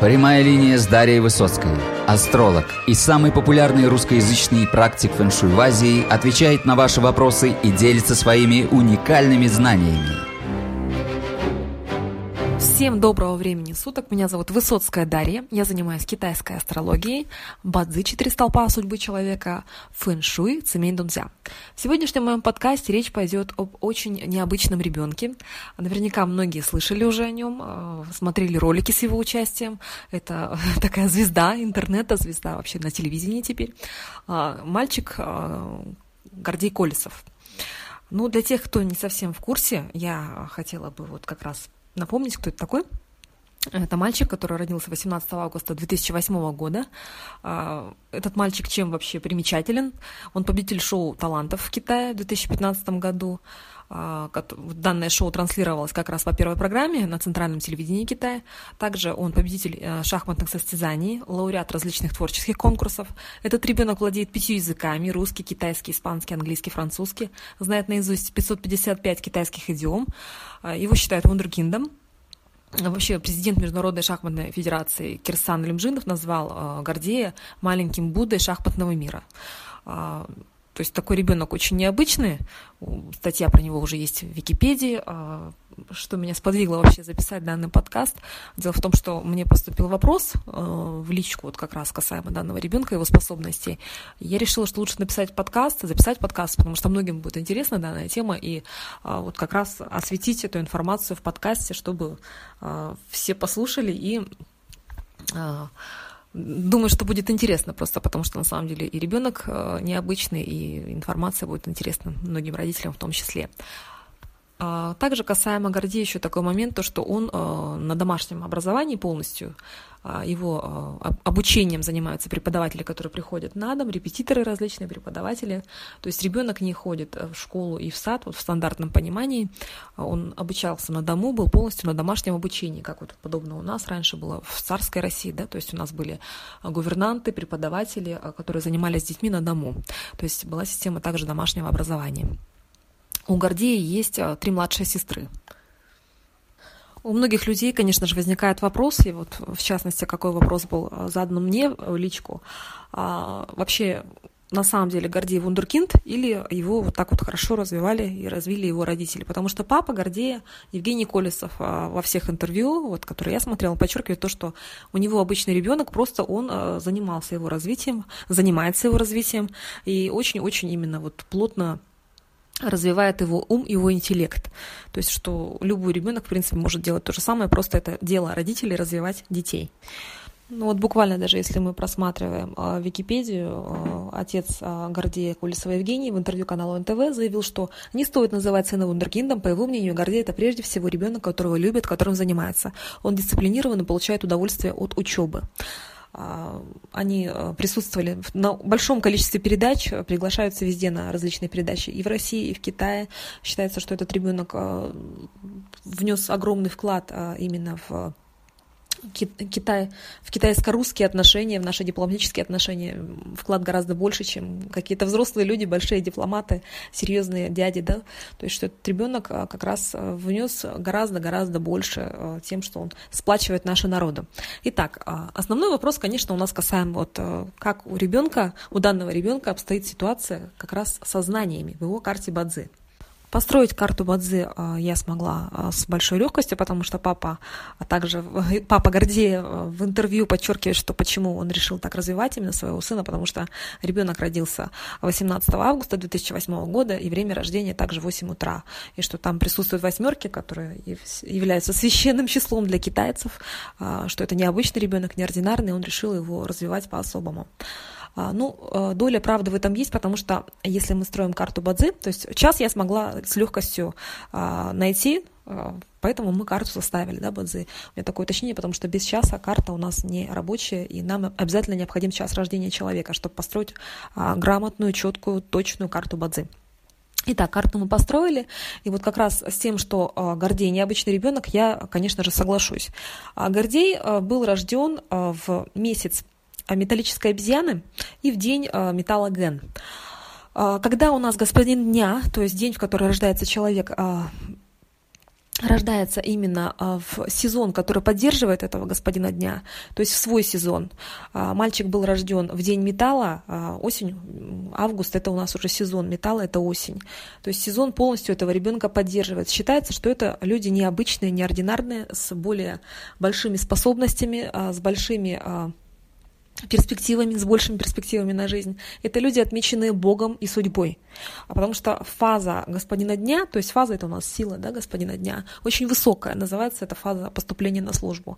Прямая линия с Дарьей Высоцкой. Астролог и самый популярный русскоязычный практик фэншуй в Азии отвечает на ваши вопросы и делится своими уникальными знаниями. Всем доброго времени суток. Меня зовут Высоцкая Дарья. Я занимаюсь китайской астрологией, бадзи четыре столпа судьбы человека, фэн-шуй, цемень дунзя. В сегодняшнем моем подкасте речь пойдет об очень необычном ребенке. Наверняка многие слышали уже о нем, э, смотрели ролики с его участием. Это такая звезда интернета, звезда вообще на телевидении теперь. А, мальчик э, Гордей Колесов. Ну, для тех, кто не совсем в курсе, я хотела бы вот как раз напомнить, кто это такой. Это мальчик, который родился 18 августа 2008 года. А, этот мальчик чем вообще примечателен? Он победитель шоу талантов в Китае в 2015 году. А, данное шоу транслировалось как раз по первой программе на центральном телевидении Китая. Также он победитель э, шахматных состязаний, лауреат различных творческих конкурсов. Этот ребенок владеет пятью языками – русский, китайский, испанский, английский, французский. Знает наизусть 555 китайских идиом. А, его считают вундеркиндом. Вообще президент Международной шахматной федерации Кирсан Лимжинов назвал а, Гордея маленьким Буддой шахматного мира. А, то есть такой ребенок очень необычный. Статья про него уже есть в Википедии. А, что меня сподвигло вообще записать данный подкаст? Дело в том, что мне поступил вопрос а, в личку, вот как раз касаемо данного ребенка, его способностей. Я решила, что лучше написать подкаст, записать подкаст, потому что многим будет интересна данная тема, и а, вот как раз осветить эту информацию в подкасте, чтобы все послушали и Думаю, что будет интересно просто, потому что на самом деле и ребенок э, необычный, и информация будет интересна многим родителям в том числе. А, также касаемо Гордея еще такой момент, то что он э, на домашнем образовании полностью, а, его э, обучением занимаются преподаватели, которые приходят на дом, репетиторы различные, преподаватели. То есть ребенок не ходит в школу и в сад, вот в стандартном понимании. Он обучался на дому, был полностью на домашнем обучении, как вот подобно у нас раньше было в царской России, да, то есть у нас были гувернанты, преподаватели, которые занимались детьми на дому. То есть была система также домашнего образования. У Гордея есть а, три младшие сестры. У многих людей, конечно же, возникает вопрос, и вот в частности, какой вопрос был а, задан мне в личку. А, вообще, на самом деле Гордей вундеркинд или его вот так вот хорошо развивали и развили его родители. Потому что папа Гордея, Евгений Колесов, а, во всех интервью, вот, которые я смотрела, подчеркивает то, что у него обычный ребенок, просто он занимался его развитием, занимается его развитием и очень-очень именно вот плотно развивает его ум, его интеллект. То есть, что любой ребенок, в принципе, может делать то же самое, просто это дело родителей развивать детей. Ну вот буквально даже если мы просматриваем э, Википедию, э, отец э, Гордея Кулисова Евгений в интервью каналу НТВ заявил, что не стоит называть сына вундеркиндом. По его мнению, Гордей это прежде всего ребенок, которого любит, которым занимается. Он дисциплинирован и получает удовольствие от учебы. А, они а, присутствовали на большом количестве передач, приглашаются везде на различные передачи и в России, и в Китае. Считается, что этот ребенок а, внес огромный вклад именно в Китай, в китайско-русские отношения, в наши дипломатические отношения вклад гораздо больше, чем какие-то взрослые люди, большие дипломаты, серьезные дяди, да, то есть что этот ребенок а, как раз а, внес гораздо-гораздо больше а, тем, что он сплачивает наши народы. Итак, основной вопрос, конечно, у нас касаем вот как у ребенка, у данного ребенка обстоит ситуация как раз со знаниями в его карте Бадзи. Построить карту Бадзи а, я смогла а, с большой легкостью, потому что папа, а также папа Гордея в интервью подчеркивает, что почему он решил так развивать именно своего сына, потому что ребенок родился 18 августа 2008 года, и время рождения также 8 утра, и что там присутствуют восьмерки, которые являются священным числом для китайцев, что это необычный ребенок, неординарный, он решил его развивать по-особому. А, ну, э, доля правды в этом есть, потому что если мы строим карту Бадзи, то есть час я смогла с легкостью а, найти, а, поэтому мы карту составили, да, Бадзи. У меня такое уточнение, потому что без часа карта у нас не рабочая, и нам обязательно необходим час рождения человека, чтобы построить грамотную, четкую, точную карту Бадзи. Итак, карту мы построили, и вот как раз с тем, что Гордей необычный ребенок, я, конечно же, соглашусь. Гордей был рожден в месяц металлической обезьяны и в день а, металла Ген. А, когда у нас господин дня, то есть день, в который рождается человек, рождается именно а, в сезон, который поддерживает этого господина дня, то есть в свой сезон. А, мальчик был рожден в день металла, а, осень, август это у нас уже сезон металла, это осень. То есть сезон полностью этого ребенка поддерживает. Считается, что это люди необычные, неординарные, с более большими способностями, с большими перспективами, с большими перспективами на жизнь. Это люди, отмеченные Богом и судьбой. А потому что фаза господина дня, то есть фаза это у нас сила да, господина дня, очень высокая, называется это фаза поступления на службу.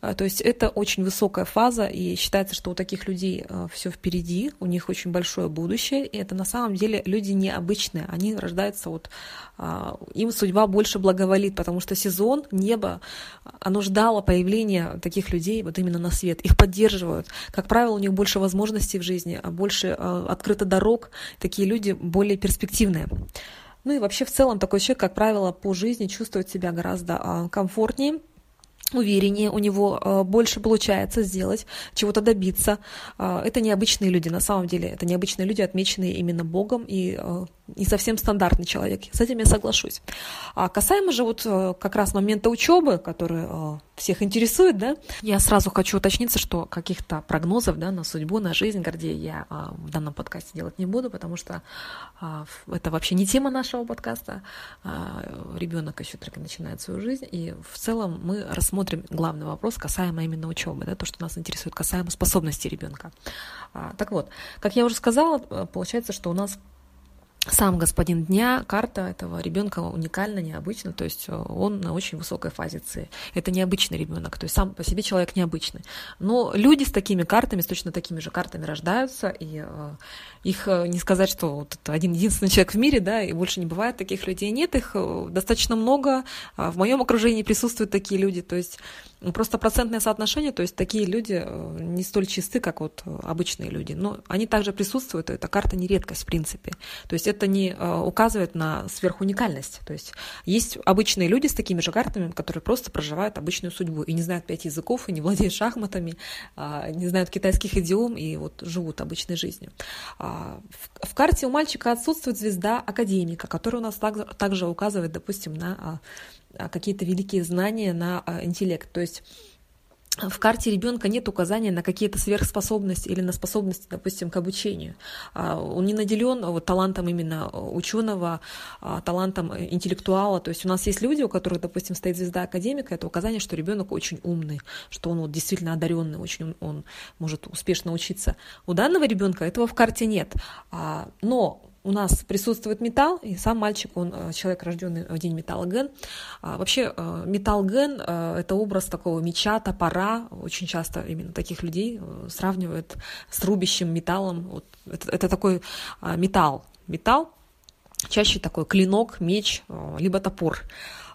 А, то есть это очень высокая фаза, и считается, что у таких людей а, все впереди, у них очень большое будущее, и это на самом деле люди необычные, они рождаются вот, а, им судьба больше благоволит, потому что сезон, небо, оно ждало появления таких людей вот именно на свет, их поддерживают. Как правило, у них больше возможностей в жизни, больше открыто дорог, такие люди более перспективные. Ну и вообще в целом такой человек, как правило, по жизни чувствует себя гораздо комфортнее, увереннее, у него э, больше получается сделать, чего-то добиться. Э, это необычные люди, на самом деле, это необычные люди, отмеченные именно Богом и э, не совсем стандартный человек. С этим я соглашусь. А касаемо же вот как раз момента учебы, который всех интересует, да, я сразу хочу уточниться, что каких-то прогнозов да, на судьбу, на жизнь Гордея я в данном подкасте делать не буду, потому что это вообще не тема нашего подкаста. Ребенок еще только начинает свою жизнь, и в целом мы рассмотрим рассмотрим главный вопрос, касаемо именно учебы, да, то, что нас интересует, касаемо способностей ребенка. А, так вот, как я уже сказала, э, получается, что у нас сам господин дня, карта этого ребенка уникальна, необычна, то есть э, он на очень высокой фазе С. Это необычный ребенок, то есть сам по себе человек необычный. Но люди с такими картами, с точно такими же картами рождаются, и э, их э, не сказать, что вот это один единственный человек в мире, да, и больше не бывает таких людей. Нет, их достаточно много. А в моем окружении присутствуют такие люди, то есть Просто процентное соотношение, то есть такие люди не столь чисты, как вот обычные люди, но они также присутствуют, эта карта не редкость в принципе. То есть это не э, указывает на сверхуникальность. То есть есть обычные люди с такими же картами, которые просто проживают обычную судьбу и не знают пять языков, и не владеют шахматами, а, не знают китайских идиом, и вот живут обычной жизнью. А, в карте у мальчика отсутствует звезда академика, которая у нас также указывает, допустим, на а, какие-то великие знания на интеллект. То есть в карте ребенка нет указания на какие-то сверхспособности или на способности, допустим, к обучению. А, он не наделен вот, талантом именно ученого, талантом интеллектуала. То есть у нас есть люди, у которых, допустим, стоит звезда академика, это указание, что ребенок очень умный, что он вот действительно одаренный, очень он может успешно учиться. У данного ребенка этого в карте нет. Но у нас присутствует металл, и сам мальчик, он э, человек, рожденный в день металла вообще э, металл ген э, – это образ такого меча, топора. Очень часто именно таких людей сравнивают с рубящим металлом. Вот это, это такой металл. Металл, чаще такой клинок, меч, либо топор.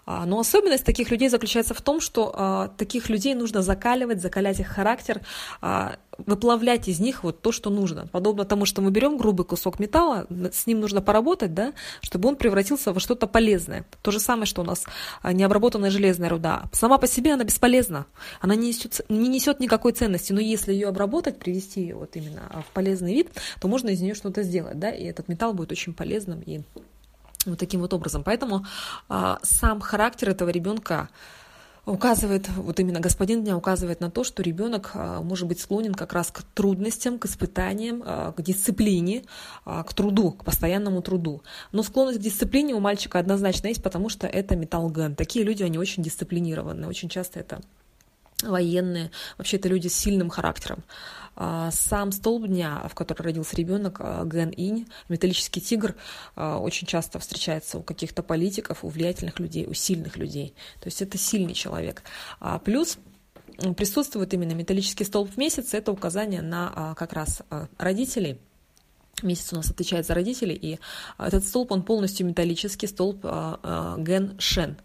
А, но особенность таких людей заключается в том, что а, таких людей нужно закаливать, закалять их характер, а, выплавлять из них вот то, что нужно. Подобно тому, что мы берем грубый кусок металла, с ним нужно поработать, да, чтобы он превратился во что-то полезное. То же самое, что у нас необработанная железная руда. Сама по себе она бесполезна, она не несет, не несет никакой ценности, но если ее обработать, привести ее вот именно в полезный вид, то можно из нее что-то сделать, да, и этот металл будет очень полезным и вот таким вот образом. Поэтому а, сам характер этого ребенка указывает, вот именно господин дня указывает на то, что ребенок а, может быть склонен как раз к трудностям, к испытаниям, а, к дисциплине, а, к труду, к постоянному труду. Но склонность к дисциплине у мальчика однозначно есть, потому что это металлген. Такие люди, они очень дисциплинированы, очень часто это военные, вообще это люди с сильным характером. А, сам столб дня, в который родился ребенок, а, Ген Инь, металлический тигр, а, очень часто встречается у каких-то политиков, у влиятельных людей, у сильных людей. То есть это сильный человек. Плюс присутствует именно металлический столб в месяц, это указание на как раз родителей, Месяц у нас отвечает за родителей, и этот столб, он полностью металлический, столб Ген Шен,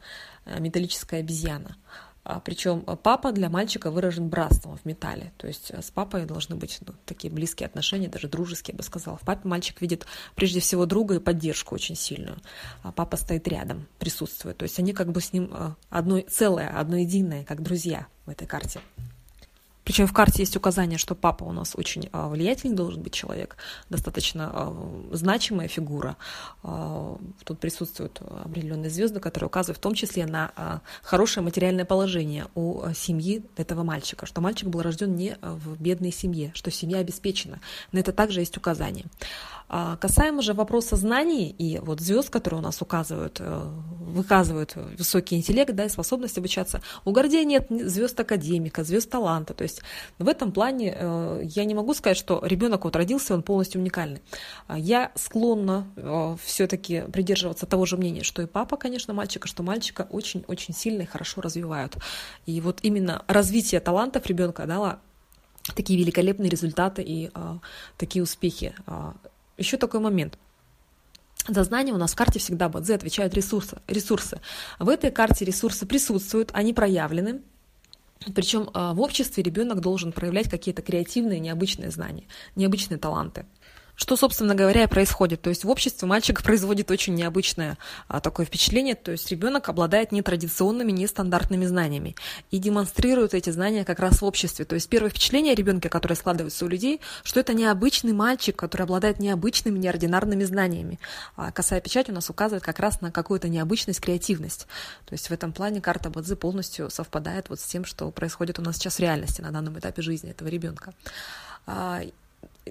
металлическая обезьяна. А, Причем папа для мальчика выражен братством в металле. То есть э, с папой должны быть ну, такие близкие отношения, даже дружеские, я бы сказала. В папе мальчик видит прежде всего друга и поддержку очень сильную. А папа стоит рядом, присутствует. То есть они как бы с ним одно целое, одно единое, как друзья в этой карте. Причем в карте есть указание, что папа у нас очень а, влиятельный должен быть человек, достаточно а, значимая фигура. А, тут присутствуют определенные звезды, которые указывают в том числе на хорошее материальное положение у семьи этого мальчика, что мальчик был рожден не в бедной семье, что семья обеспечена. На это также есть указание. А касаемо же вопроса знаний и вот звезд, которые у нас указывают, э, выказывают высокий интеллект да, и способность обучаться, у Гордея нет звезд академика, звезд таланта. То есть в этом плане э, я не могу сказать, что ребенок вот родился, он полностью уникальный. А я склонна э, все-таки придерживаться того же мнения, что и папа, конечно, мальчика, что мальчика очень-очень сильно и хорошо развивают. И вот именно развитие талантов ребенка дало такие великолепные результаты и а, такие успехи. А, еще такой момент. За знания у нас в карте всегда Бадзе отвечают ресурсы, ресурсы. В этой карте ресурсы присутствуют, они проявлены. Причем а, в обществе ребенок должен проявлять какие-то креативные, необычные знания, необычные таланты. Что, собственно говоря, и происходит. То есть в обществе мальчик производит очень необычное а, такое впечатление. То есть ребенок обладает нетрадиционными, нестандартными знаниями и демонстрирует эти знания как раз в обществе. То есть первое впечатление о ребенке, которое складывается у людей, что это необычный мальчик, который обладает необычными, неординарными знаниями. А косая печать у нас указывает как раз на какую-то необычность, креативность. То есть в этом плане карта Бадзи полностью совпадает вот с тем, что происходит у нас сейчас в реальности на данном этапе жизни этого ребенка.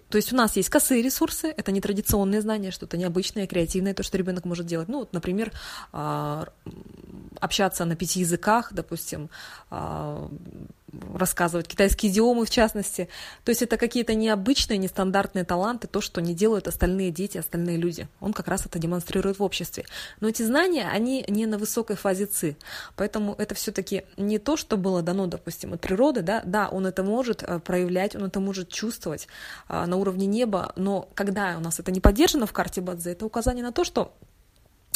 То есть у нас есть косые ресурсы, это нетрадиционные знания, что-то необычное, креативное, то, что ребенок может делать. Ну, вот, например, а, общаться на пяти языках, допустим, а, рассказывать китайские идиомы в частности. То есть это какие-то необычные, нестандартные таланты, то, что не делают остальные дети, остальные люди. Он как раз это демонстрирует в обществе. Но эти знания, они не на высокой фазе ЦИ. Поэтому это все-таки не то, что было дано, допустим, от природы. Да, да он это может э, проявлять, он это может чувствовать а, на уровне неба, но когда у нас это не поддержано в карте Бадзе, это указание на то, что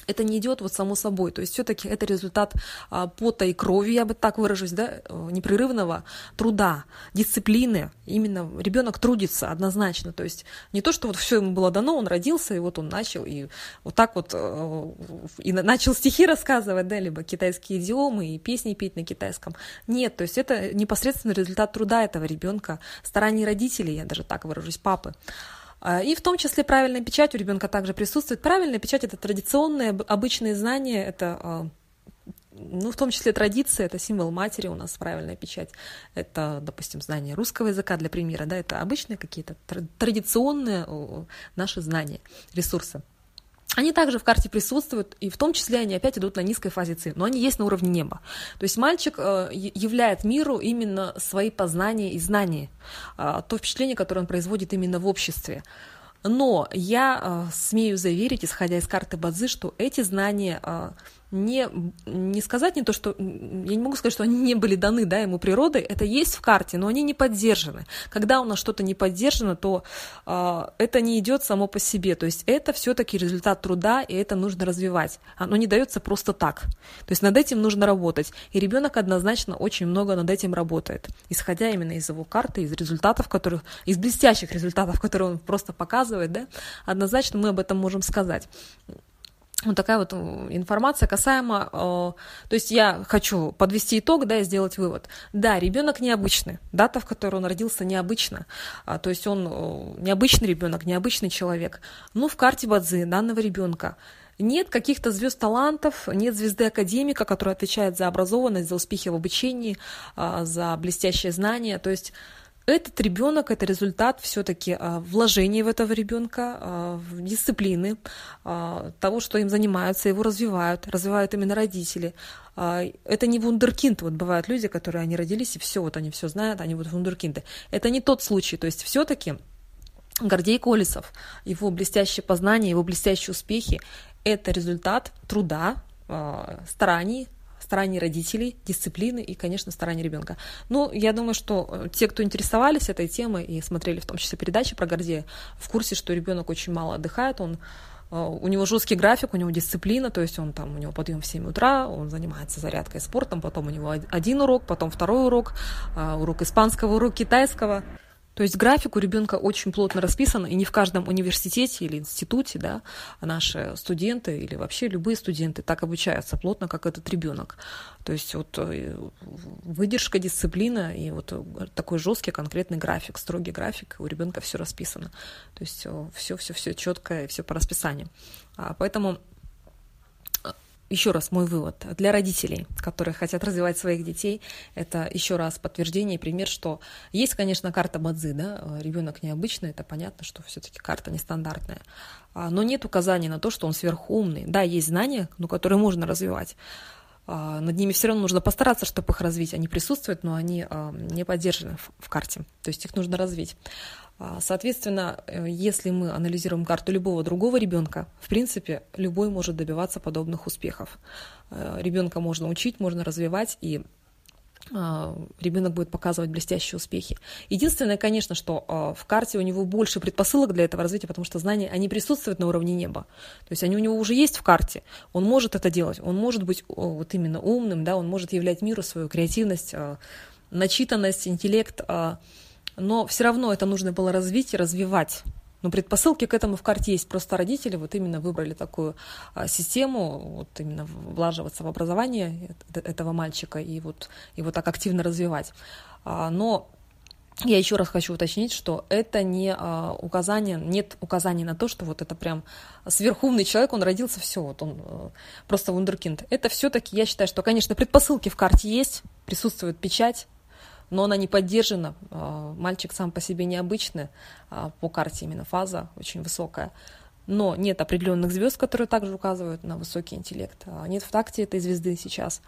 это не идет вот само собой. То есть все-таки это результат а, пота и крови, я бы так выражусь, да, э, непрерывного труда, дисциплины. Именно ребенок трудится однозначно. То есть не то, что вот все ему было дано, он родился, и вот он начал, и вот так вот э, и начал стихи рассказывать, да, либо китайские идиомы и песни петь на китайском. Нет, то есть это непосредственно результат труда этого ребенка, стараний родителей, я даже так выражусь, папы. А, и в том числе правильная печать у ребенка также присутствует. Правильная печать это традиционные, обычные знания, это а, ну, в том числе традиция, это символ матери у нас правильная печать. Это, допустим, знание русского языка для примера, да, это обычные какие-то традиционные наши знания, ресурсы. Они также в карте присутствуют, и в том числе они опять идут на низкой фазе ЦИ, но они есть на уровне неба. То есть мальчик э, являет миру именно свои познания и знания, э, то впечатление, которое он производит именно в обществе. Но я э, смею заверить, исходя из карты Бадзы, что эти знания не, не сказать не то, что... Я не могу сказать, что они не были даны да, ему природой, это есть в карте, но они не поддержаны. Когда у нас что-то не поддержано, то э, это не идет само по себе. То есть это все-таки результат труда, и это нужно развивать. Оно не дается просто так. То есть над этим нужно работать. И ребенок однозначно очень много над этим работает, исходя именно из его карты, из результатов, которых, из блестящих результатов, которые он просто показывает, да, однозначно мы об этом можем сказать вот такая вот информация касаемо, э, то есть я хочу подвести итог, да, и сделать вывод. Да, ребенок необычный, дата, в которой он родился, необычна, а, то есть он э, необычный ребенок, необычный человек. Но в карте Бадзи данного ребенка нет каких-то звезд талантов, нет звезды академика, которая отвечает за образованность, за успехи в обучении, а, за блестящее знание, то есть этот ребенок это результат все-таки а, вложений в этого ребенка, а, дисциплины, а, того, что им занимаются, его развивают, развивают именно родители. Это не вундеркинд, вот бывают люди, которые они родились и все, вот они все знают, они вот вундеркинды. Это не тот случай, то есть все-таки Гордей Колесов, его блестящее познание, его блестящие успехи – это результат труда, стараний, стараний родителей, дисциплины и, конечно, стараний ребенка. Ну, я думаю, что э, те, кто интересовались этой темой и смотрели в том числе передачи про Гордея, в курсе, что ребенок очень мало отдыхает, он э, у него жесткий график, у него дисциплина, то есть он там, у него подъем в 7 утра, он занимается зарядкой спортом, потом у него один урок, потом второй урок, э, урок испанского, урок китайского. То есть график у ребенка очень плотно расписан, и не в каждом университете или институте, да, наши студенты или вообще любые студенты так обучаются плотно, как этот ребенок. То есть вот э, выдержка, дисциплина и вот такой жесткий конкретный график, строгий график, у ребенка все расписано. То есть все, все, все четко, все по расписанию. А поэтому еще раз мой вывод для родителей, которые хотят развивать своих детей, это еще раз подтверждение и пример, что есть, конечно, карта Бадзи, да, ребенок необычный, это понятно, что все-таки карта нестандартная, а, но нет указаний на то, что он сверхумный. Да, есть знания, но которые можно развивать. А, над ними все равно нужно постараться, чтобы их развить. Они присутствуют, но они а, не поддержаны в карте. То есть их нужно развить. А, соответственно, э, если мы анализируем карту любого другого ребенка, в принципе, любой может добиваться подобных успехов. Э, ребенка можно учить, можно развивать, и а, ребенок будет показывать блестящие успехи. Единственное, конечно, что а, в карте у него больше предпосылок для этого развития, потому что знания, они присутствуют на уровне неба. То есть они у него уже есть в карте, он может это делать, он может быть вот именно умным, да, он может являть миру свою креативность, начитанность, интеллект, но все равно это нужно было развить и развивать. Но предпосылки к этому в карте есть. Просто родители вот именно выбрали такую а, систему, вот именно влаживаться в образование этого мальчика и вот его так активно развивать. А, но я еще раз хочу уточнить, что это не а, указание, нет указаний на то, что вот это прям сверхумный человек, он родился, все, вот он а, просто вундеркинд. Это все-таки, я считаю, что, конечно, предпосылки в карте есть, присутствует печать, но она не поддержана. А, мальчик сам по себе необычный, а, по карте именно фаза очень высокая. Но нет определенных звезд, которые также указывают на высокий интеллект. А, нет в такте этой звезды сейчас.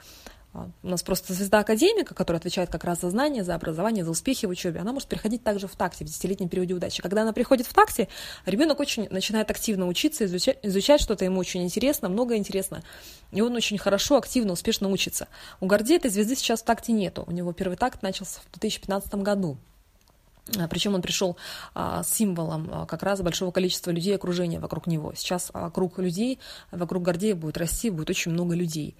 А, у нас просто звезда академика, которая отвечает как раз за знания, за образование, за успехи в учебе, она может приходить также в такте, в десятилетнем периоде удачи. Когда она приходит в такте, ребенок очень начинает активно учиться, изучать, изучать что-то ему очень интересно, много интересно, и он очень хорошо, активно, успешно учится. У Гордея этой звезды сейчас в такте нету. У него первый такт начался в 2015 году. А, Причем он пришел а, символом как раз большого количества людей окружения вокруг него. Сейчас а, круг людей вокруг Гордея будет расти, будет очень много людей.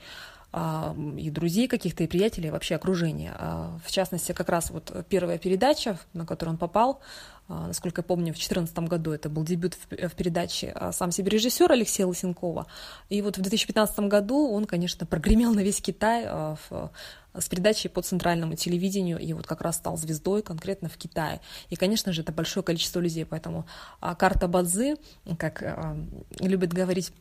А, и друзей каких-то, и приятелей, и вообще окружения. А, в частности, как раз вот первая передача, на которую он попал, а, насколько я помню, в 2014 году это был дебют в передаче «Сам себе режиссер» Алексея Лысенкова. И вот в 2015 году он, конечно, прогремел на весь Китай в с передачей по центральному телевидению, и вот как раз стал звездой конкретно в Китае. И, конечно же, это большое количество людей, поэтому карта Бадзы, как любят говорить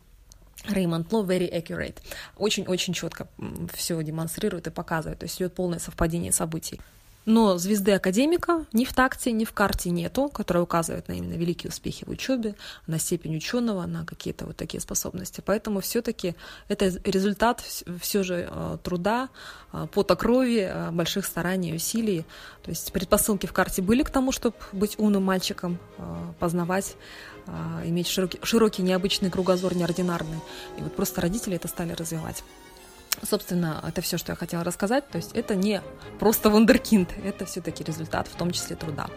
Реймонд Ло very accurate. Очень-очень четко все демонстрирует и показывает. То есть идет полное совпадение событий. Но звезды академика ни в такте, ни в карте нету, которая указывает на именно великие успехи в учебе, на степень ученого, на какие-то вот такие способности. Поэтому все-таки это результат все же э, труда, э, пота крови, э, больших стараний усилий. То есть предпосылки в карте были к тому, чтобы быть умным мальчиком, познавать, иметь широкий, широкий необычный кругозор, неординарный. И вот просто родители это стали развивать. Собственно, это все, что я хотела рассказать. То есть это не просто вундеркинд, это все-таки результат, в том числе труда.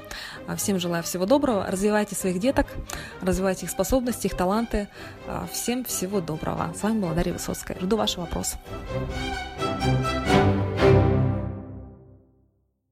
А всем желаю всего доброго. Развивайте своих деток, развивайте их способности, их таланты. А всем всего доброго. С вами была Дарья Высоцкая. Жду ваши вопросы.